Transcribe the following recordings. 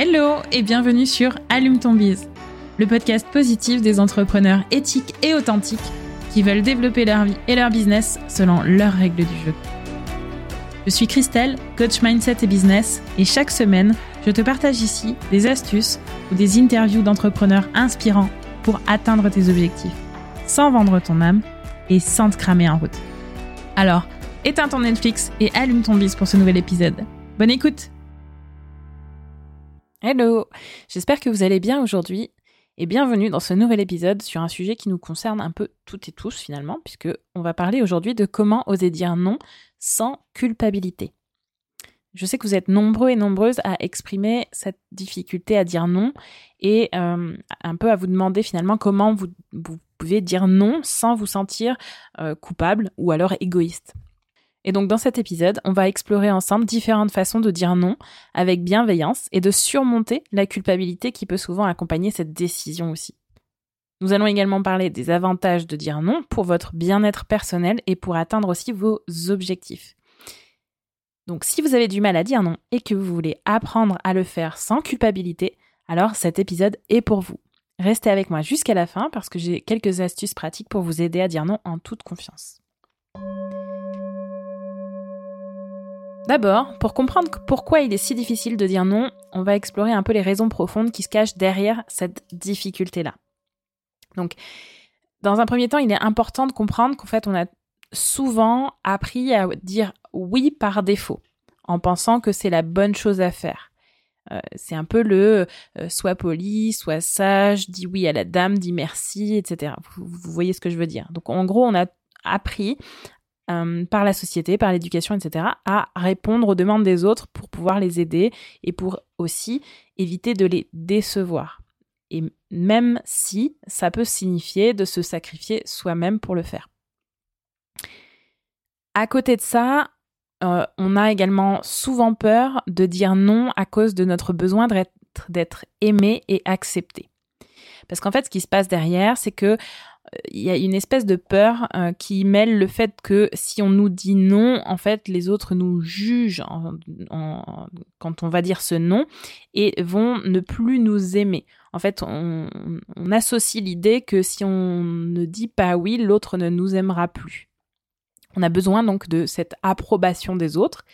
Hello et bienvenue sur Allume ton bise, le podcast positif des entrepreneurs éthiques et authentiques qui veulent développer leur vie et leur business selon leurs règles du jeu. Je suis Christelle, coach mindset et business, et chaque semaine, je te partage ici des astuces ou des interviews d'entrepreneurs inspirants pour atteindre tes objectifs, sans vendre ton âme et sans te cramer en route. Alors, éteins ton Netflix et allume ton bise pour ce nouvel épisode. Bonne écoute Hello J'espère que vous allez bien aujourd'hui et bienvenue dans ce nouvel épisode sur un sujet qui nous concerne un peu toutes et tous finalement, puisque on va parler aujourd'hui de comment oser dire non sans culpabilité. Je sais que vous êtes nombreux et nombreuses à exprimer cette difficulté à dire non et euh, un peu à vous demander finalement comment vous, pouvez dire non sans vous sentir euh, coupable ou alors égoïste. Et donc dans cet épisode, on va explorer ensemble différentes façons de dire non avec bienveillance et de surmonter la culpabilité qui peut souvent accompagner cette décision aussi. Nous allons également parler des avantages de dire non pour votre bien-être personnel et pour atteindre aussi vos objectifs. Donc si vous avez du mal à dire non et que vous voulez apprendre à le faire sans culpabilité, alors cet épisode est pour vous. Restez avec moi jusqu'à la fin parce que j'ai quelques astuces pratiques pour vous aider à dire non en toute confiance. D'abord, pour comprendre pourquoi il est si difficile de dire non, on va explorer un peu les raisons profondes qui se cachent derrière cette difficulté-là. Donc, dans un premier temps, il est important de comprendre qu'en fait, on a souvent appris à dire oui par défaut, en pensant que c'est la bonne chose à faire. Euh, c'est un peu le euh, sois poli, sois sage, dis oui à la dame, dis merci, etc. vous, voyez ce que je veux dire. Donc en gros, on a appris euh, par la société, par l'éducation, etc., à répondre aux demandes des autres pour pouvoir les aider et pour aussi éviter de les décevoir. Et même si ça peut signifier de se sacrifier soi-même pour le faire. À côté de ça, euh, on a également souvent peur de dire non à cause de notre besoin d'être aimé et accepté. Parce qu'en fait, ce qui se passe derrière, c'est que il y a une espèce de peur euh, qui mêle le fait que si on nous dit non, en fait, les autres nous jugent quand on va dire ce non et vont ne plus nous aimer. En fait, on, on associe l'idée que si on ne dit pas oui, l'autre ne nous aimera plus. On a besoin donc de cette approbation des autres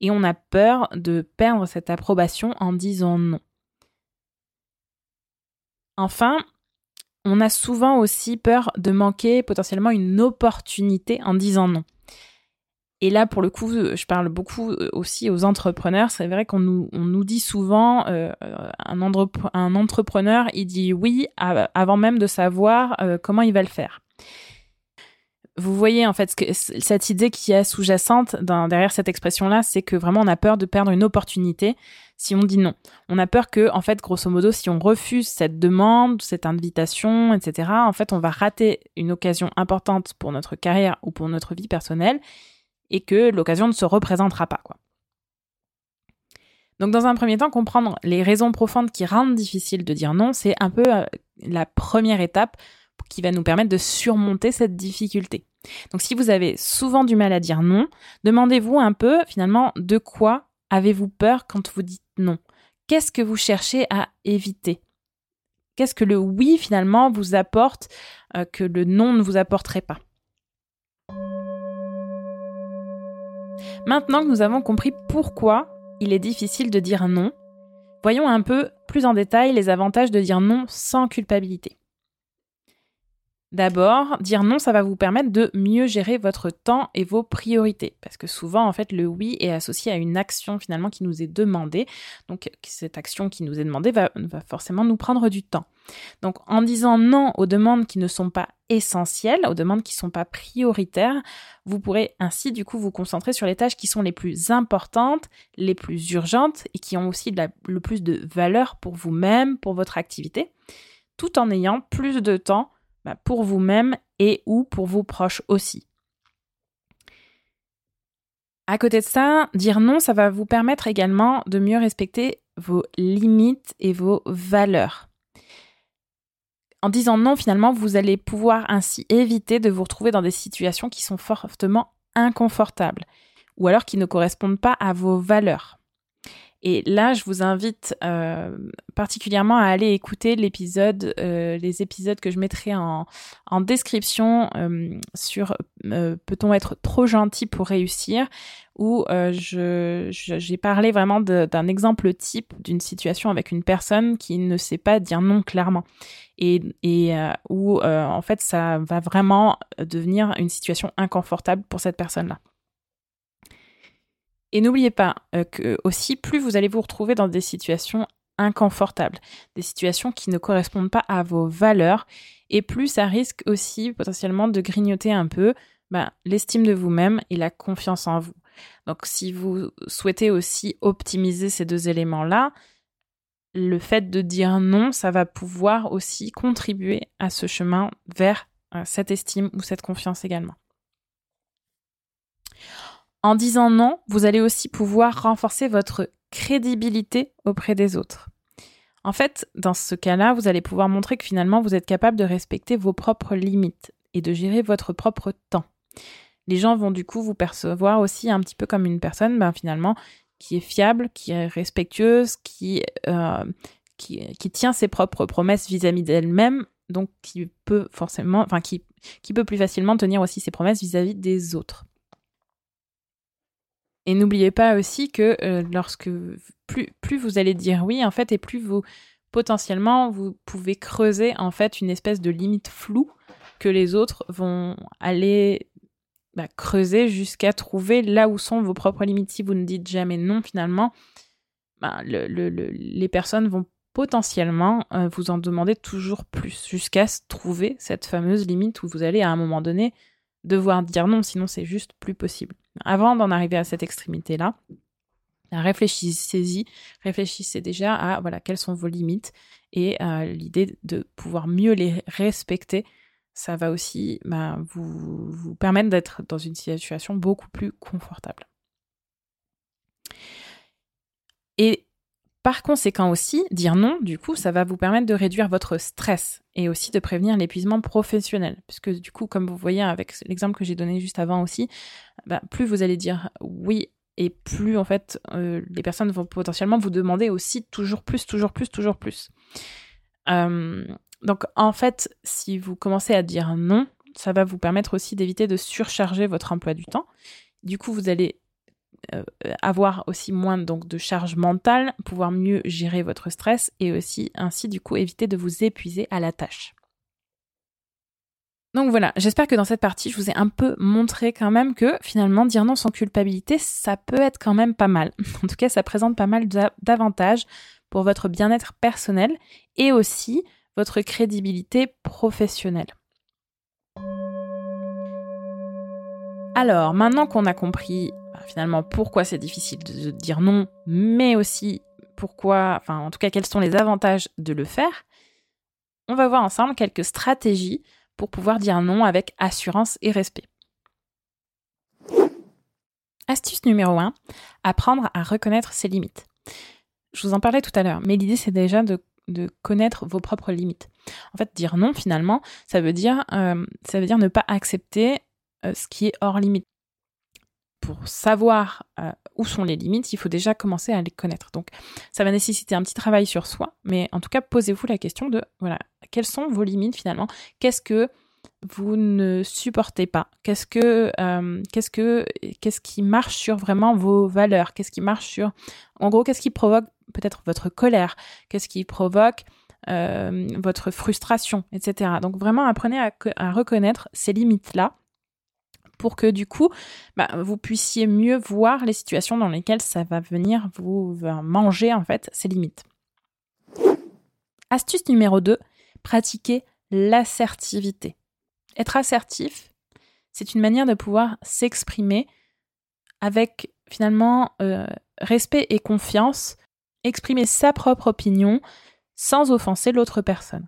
et on a peur de perdre cette approbation en disant non. Enfin, on a souvent aussi peur de manquer potentiellement une opportunité en disant non. Et là, pour le coup, je parle beaucoup euh, aussi aux entrepreneurs. C'est vrai qu'on nous, dit souvent, euh, un, entrepreneur, il dit oui avant même de savoir euh, comment il va le faire vous voyez en fait cette idée qui est sous-jacente derrière cette expression-là, c'est que vraiment on a peur de perdre une opportunité si on dit non. On a peur que, en fait, grosso modo, si on refuse cette demande, cette invitation, etc., en fait, on va rater une occasion importante pour notre carrière ou pour notre vie personnelle et que l'occasion ne se représentera pas, quoi. Donc, dans un premier temps, comprendre les raisons profondes qui rendent difficile de dire non, c'est un peu euh, la première étape qui va nous permettre de surmonter cette difficulté. Donc si vous avez souvent du mal à dire non, demandez-vous un peu finalement de quoi avez-vous peur quand vous dites non? Qu'est-ce que vous cherchez à éviter? Qu'est-ce que le oui finalement vous apporte euh, que le non ne vous apporterait pas? Maintenant que nous avons compris pourquoi il est difficile de dire non, voyons un peu plus en détail les avantages de dire non sans culpabilité. D'abord, dire non, ça va vous permettre de mieux gérer votre temps et vos priorités. Parce que souvent, en fait, le oui est associé à une action finalement qui nous est demandée. Donc, cette action qui nous est demandée va, forcément nous prendre du temps. Donc, en disant non aux demandes qui ne sont pas essentielles, aux demandes qui ne sont pas prioritaires, vous pourrez ainsi, du coup, vous concentrer sur les tâches qui sont les plus importantes, les plus urgentes et qui ont aussi le plus de valeur pour vous-même, pour votre activité, tout en ayant plus de temps bah, pour vous-même et ou pour vos proches aussi. À côté de ça, dire non, ça va vous permettre également de mieux respecter vos limites et vos valeurs. En disant non, finalement, vous allez pouvoir ainsi éviter de vous retrouver dans des situations qui sont fortement inconfortables ou alors qui ne correspondent pas à vos valeurs. Et là, je vous invite euh, particulièrement à aller écouter l'épisode, euh, les épisodes que je mettrai en, en description euh, sur peut-on être trop gentil pour réussir, où je, j'ai parlé vraiment d'un exemple type d'une situation avec une personne qui ne sait pas dire non clairement. Et, et où en fait ça va vraiment devenir une situation inconfortable pour cette personne-là. Et n'oubliez pas euh, que aussi, plus vous allez vous retrouver dans des situations inconfortables, des situations qui ne correspondent pas à vos valeurs, et plus ça risque aussi potentiellement de grignoter un peu ben, l'estime de vous-même et la confiance en vous. Donc si vous souhaitez aussi optimiser ces deux éléments-là, le fait de dire non, ça va pouvoir aussi contribuer à ce chemin vers euh, cette estime ou cette confiance également. En disant non, vous allez aussi pouvoir renforcer votre crédibilité auprès des autres. En fait, dans ce cas-là, vous allez pouvoir montrer que finalement, vous êtes capable de respecter vos propres limites et de gérer votre propre temps. Les gens vont du coup vous percevoir aussi un petit peu comme une personne, ben, finalement, qui est fiable, qui est respectueuse, qui, euh, tient ses propres promesses vis-à-vis d'elle-même, donc qui peut forcément, enfin, qui peut plus facilement tenir aussi ses promesses vis-à-vis des autres. Et n'oubliez pas aussi que euh, lorsque plus, vous allez dire oui, en fait, et plus vous potentiellement vous pouvez creuser en fait une espèce de limite floue que les autres vont aller bah, creuser jusqu'à trouver là où sont vos propres limites. Si vous ne dites jamais non, finalement, bah, le, le, les personnes vont potentiellement euh, vous en demander toujours plus jusqu'à trouver cette fameuse limite où vous allez à un moment donné devoir dire non, sinon c'est juste plus possible. Avant d'en arriver à cette extrémité-là, réfléchissez-y, réfléchissez déjà à voilà quelles sont vos limites et euh, l'idée de pouvoir mieux les respecter, ça va aussi bah, vous, vous permettre d'être dans une situation beaucoup plus confortable. Et par conséquent aussi, dire non, du coup, ça va vous permettre de réduire votre stress et aussi de prévenir l'épuisement professionnel. Puisque du coup, comme vous voyez avec l'exemple que j'ai donné juste avant aussi, bah, plus vous allez dire oui et plus en fait euh, les personnes vont potentiellement vous demander aussi toujours plus, toujours plus, toujours plus. Euh, donc en fait, si vous commencez à dire non, ça va vous permettre aussi d'éviter de surcharger votre emploi du temps. Du coup, vous allez euh, avoir aussi moins donc de charge mentale, pouvoir mieux gérer votre stress et aussi ainsi du coup éviter de vous épuiser à la tâche. Donc voilà, j'espère que dans cette partie, je vous ai un peu montré quand même que finalement dire non sans culpabilité, ça peut être quand même pas mal. En tout cas, ça présente pas mal d'avantages pour votre bien-être personnel et aussi votre crédibilité professionnelle. Alors, maintenant qu'on a compris finalement pourquoi c'est difficile de dire non, mais aussi pourquoi, enfin en tout cas quels sont les avantages de le faire, on va voir ensemble quelques stratégies pour pouvoir dire non avec assurance et respect. Astuce numéro 1, apprendre à reconnaître ses limites. Je vous en parlais tout à l'heure, mais l'idée c'est déjà de, connaître vos propres limites. En fait, dire non finalement, ça veut dire, euh, ne pas accepter euh, ce qui est hors limite pour savoir euh, où sont les limites, il faut déjà commencer à les connaître. Donc, ça va nécessiter un petit travail sur soi, mais en tout cas, posez-vous la question de, voilà, quelles sont vos limites finalement? Qu'est-ce que vous ne supportez pas? Qu'est-ce que, euh, qu'est-ce que, qu'est-ce qui marche sur vraiment vos valeurs? Qu'est-ce qui marche sur, en gros, qu'est-ce qui provoque peut-être votre colère? Qu'est-ce qui provoque euh, votre frustration, etc. Donc vraiment, apprenez à reconnaître ces limites-là pour que du coup, bah, vous puissiez mieux voir les situations dans lesquelles ça va venir vous manger en fait ces limites. Astuce numéro 2, pratiquer l'assertivité. Être assertif, c'est une manière de pouvoir s'exprimer avec finalement euh, respect et confiance, exprimer sa propre opinion sans offenser l'autre personne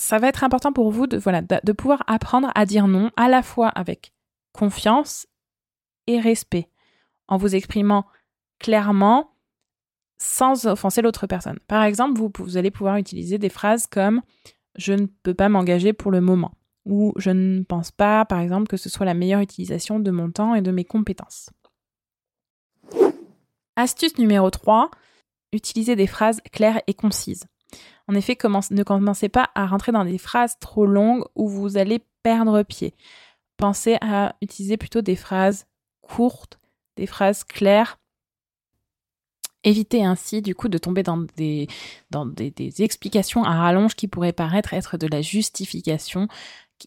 ça va être important pour vous de, voilà, de, pouvoir apprendre à dire non à la fois avec confiance et respect, en vous exprimant clairement sans offenser l'autre personne. Par exemple, vous, vous allez pouvoir utiliser des phrases comme je ne peux pas m'engager pour le moment ou je ne pense pas, par exemple, que ce soit la meilleure utilisation de mon temps et de mes compétences. Astuce numéro 3, utilisez des phrases claires et concises. En effet, ne commencez pas à rentrer dans des phrases trop longues où vous allez perdre pied. Pensez à utiliser plutôt des phrases courtes, des phrases claires. Évitez ainsi du coup de tomber dans des, explications à rallonge qui pourraient paraître être de la justification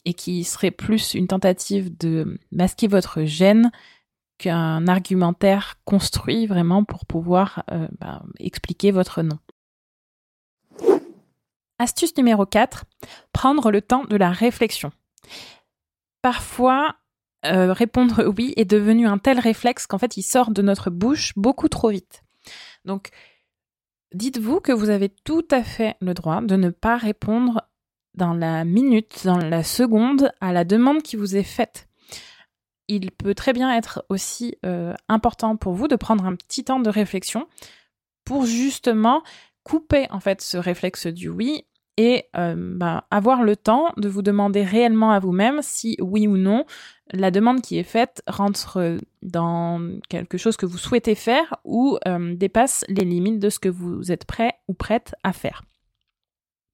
et qui seraient plus une tentative de masquer votre gêne qu'un argumentaire construit vraiment pour pouvoir euh, bah, expliquer votre nom. Astuce numéro 4, prendre le temps de la réflexion. Parfois, euh, répondre oui est devenu un tel réflexe qu'en fait il sort de notre bouche beaucoup trop vite. Donc, dites-vous que vous avez tout à fait le droit de ne pas répondre dans la minute, dans la seconde à la demande qui vous est faite. Il peut très bien être aussi euh, important pour vous de prendre un petit temps de réflexion pour justement couper en fait ce réflexe du oui et euh, bah, avoir le temps de vous demander réellement à vous-même si oui ou non la demande qui est faite rentre dans quelque chose que vous souhaitez faire ou euh, dépasse les limites de ce que vous êtes prêt ou prête à faire.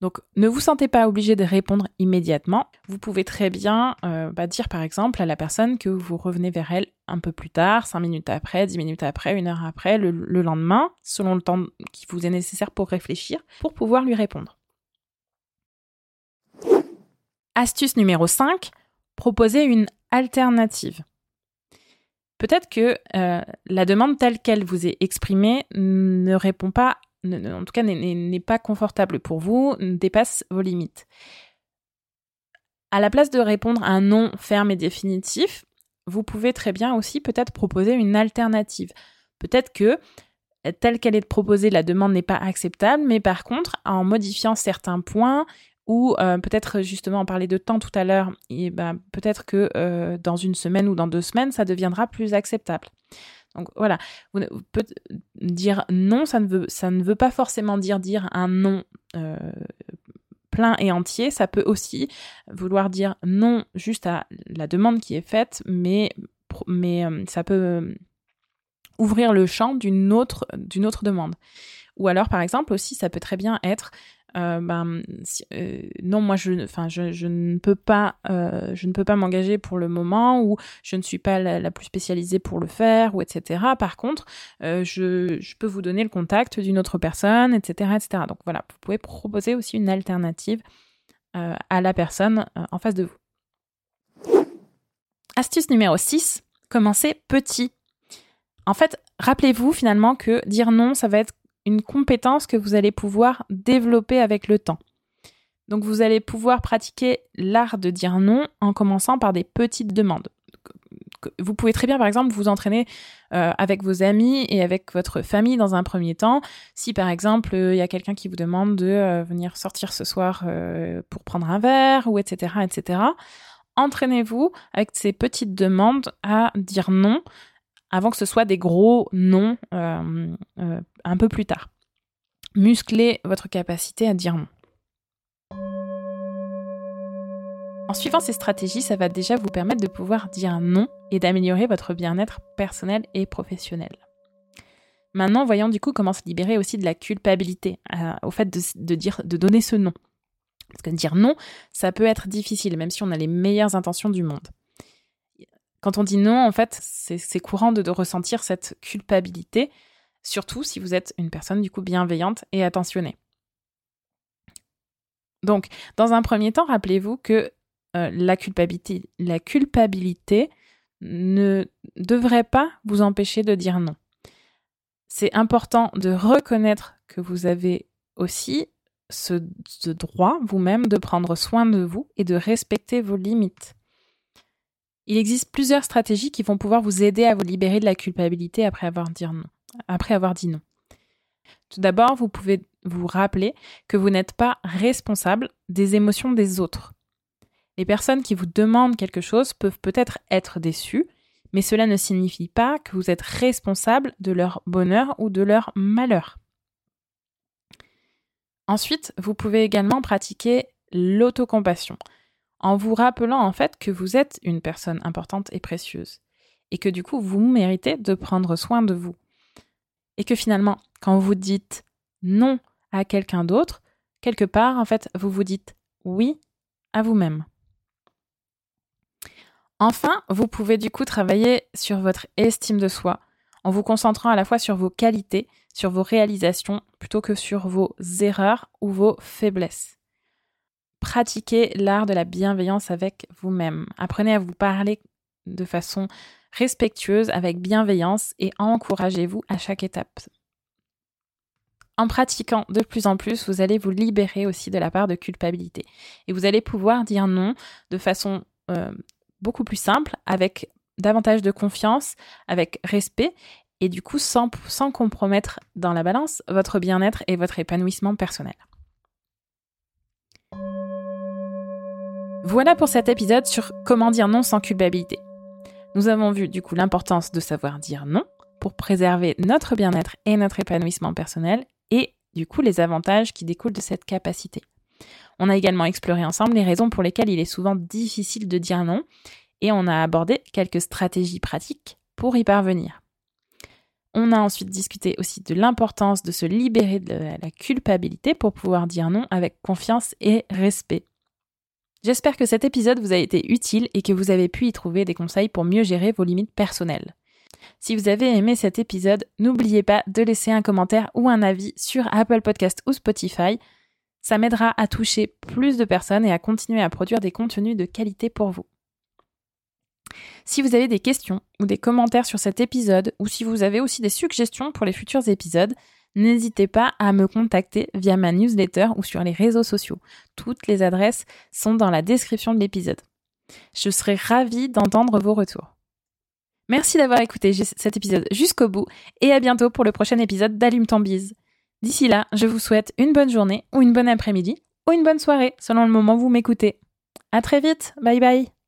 Donc ne vous sentez pas obligé de répondre immédiatement. Vous pouvez très bien euh, bah, dire par exemple à la personne que vous revenez vers elle un peu plus tard, 5 minutes après, 10 minutes après, une heure après, le lendemain, selon le temps qui vous est nécessaire pour réfléchir, pour pouvoir lui répondre. Astuce numéro 5, proposer une alternative. Peut-être que euh, la demande telle qu'elle vous est exprimée ne répond pas, en tout cas n'est pas confortable pour vous, dépasse vos limites. À la place de répondre un non ferme et définitif, vous pouvez très bien aussi peut-être proposer une alternative. Peut-être que telle qu'elle est proposée, la demande n'est pas acceptable, mais par contre, en modifiant certains points ou euh, peut-être justement en parler de temps tout à l'heure, ben, peut-être que euh, dans une semaine ou dans deux semaines, ça deviendra plus acceptable. Donc voilà, dire non, ça ne, veut, pas forcément dire dire un non euh, plein et entier, ça peut aussi vouloir dire non juste à la demande qui est faite, mais, mais ça peut ouvrir le champ d'une autre, d'une autre demande. Ou alors, par exemple, aussi, ça peut très bien être euh, ben, euh, non, moi, je, ne peux pas, euh, je ne peux pas m'engager pour le moment, ou je ne suis pas la, plus spécialisée pour le faire, ou etc. Par contre, je, je, peux vous donner le contact d'une autre personne, etc., etc. Donc voilà, vous pouvez proposer aussi une alternative à la personne en face de vous. Astuce numéro 6, commencez petit. En fait, rappelez-vous finalement que dire non, ça va être une compétence que vous allez pouvoir développer avec le temps. Donc vous allez pouvoir pratiquer l'art de dire non en commençant par des petites demandes. Vous pouvez très bien, par exemple, vous entraîner euh, avec vos amis et avec votre famille dans un premier temps. Si, par exemple, il y a quelqu'un qui vous demande de euh, venir sortir ce soir euh, pour prendre un verre, ou etc., etc., entraînez-vous avec ces petites demandes à dire non avant que ce soit des gros noms euh, euh, un peu plus tard. Musclez votre capacité à dire non. En suivant ces stratégies, ça va déjà vous permettre de pouvoir dire non et d'améliorer votre bien-être personnel et professionnel. Maintenant, voyons du coup comment se libérer aussi de la culpabilité euh, au fait de, de donner ce nom. Parce que dire non, ça peut être difficile, même si on a les meilleures intentions du monde. Quand on dit non, en fait, c'est courant de, ressentir cette culpabilité, surtout si vous êtes une personne du coup bienveillante et attentionnée. Donc, dans un premier temps, rappelez-vous que euh, la, culpabilité, la culpabilité ne devrait pas vous empêcher de dire non. C'est important de reconnaître que vous avez aussi ce droit vous-même de prendre soin de vous et de respecter vos limites. Il existe plusieurs stratégies qui vont pouvoir vous aider à vous libérer de la culpabilité après avoir, dit non. Après avoir dit non. Tout d'abord, vous pouvez vous rappeler que vous n'êtes pas responsable des émotions des autres. Les personnes qui vous demandent quelque chose peuvent peut-être être déçues, mais cela ne signifie pas que vous êtes responsable de leur bonheur ou de leur malheur. Ensuite, vous pouvez également pratiquer l'autocompassion en vous rappelant en fait que vous êtes une personne importante et précieuse et que du coup vous méritez de prendre soin de vous. Et que finalement, quand vous dites non à quelqu'un d'autre, quelque part, en fait, vous vous dites oui à vous-même. Enfin, vous pouvez du coup travailler sur votre estime de soi en vous concentrant à la fois sur vos qualités, sur vos réalisations, plutôt que sur vos erreurs ou vos faiblesses. Pratiquez l'art de la bienveillance avec vous-même. Apprenez à vous parler de façon respectueuse, avec bienveillance et encouragez-vous à chaque étape. En pratiquant de plus en plus, vous allez vous libérer aussi de la part de culpabilité. Et vous allez pouvoir dire non de façon euh, beaucoup plus simple, avec davantage de confiance, avec respect, et du coup sans, sans compromettre dans la balance votre bien-être et votre épanouissement personnel. Voilà pour cet épisode sur comment dire non sans culpabilité. Nous avons vu du coup l'importance de savoir dire non pour préserver notre bien-être et notre épanouissement personnel et du coup les avantages qui découlent de cette capacité. On a également exploré ensemble les raisons pour lesquelles il est souvent difficile de dire non et on a abordé quelques stratégies pratiques pour y parvenir. On a ensuite discuté aussi de l'importance de se libérer de la culpabilité pour pouvoir dire non avec confiance et respect. J'espère que cet épisode vous a été utile et que vous avez pu y trouver des conseils pour mieux gérer vos limites personnelles. Si vous avez aimé cet épisode, n'oubliez pas de laisser un commentaire ou un avis sur Apple Podcast ou Spotify. Ça m'aidera à toucher plus de personnes et à continuer à produire des contenus de qualité pour vous. Si vous avez des questions ou des commentaires sur cet épisode ou si vous avez aussi des suggestions pour les futurs épisodes, n'hésitez pas à me contacter via ma newsletter ou sur les réseaux sociaux. Toutes les adresses sont dans la description de l'épisode. Je serai ravie d'entendre vos retours. Merci d'avoir écouté cet épisode jusqu'au bout et à bientôt pour le prochain épisode d'Allume ton bise. D'ici là, je vous souhaite une bonne journée ou une bonne après-midi ou une bonne soirée selon le moment où vous m'écoutez. À très vite, bye bye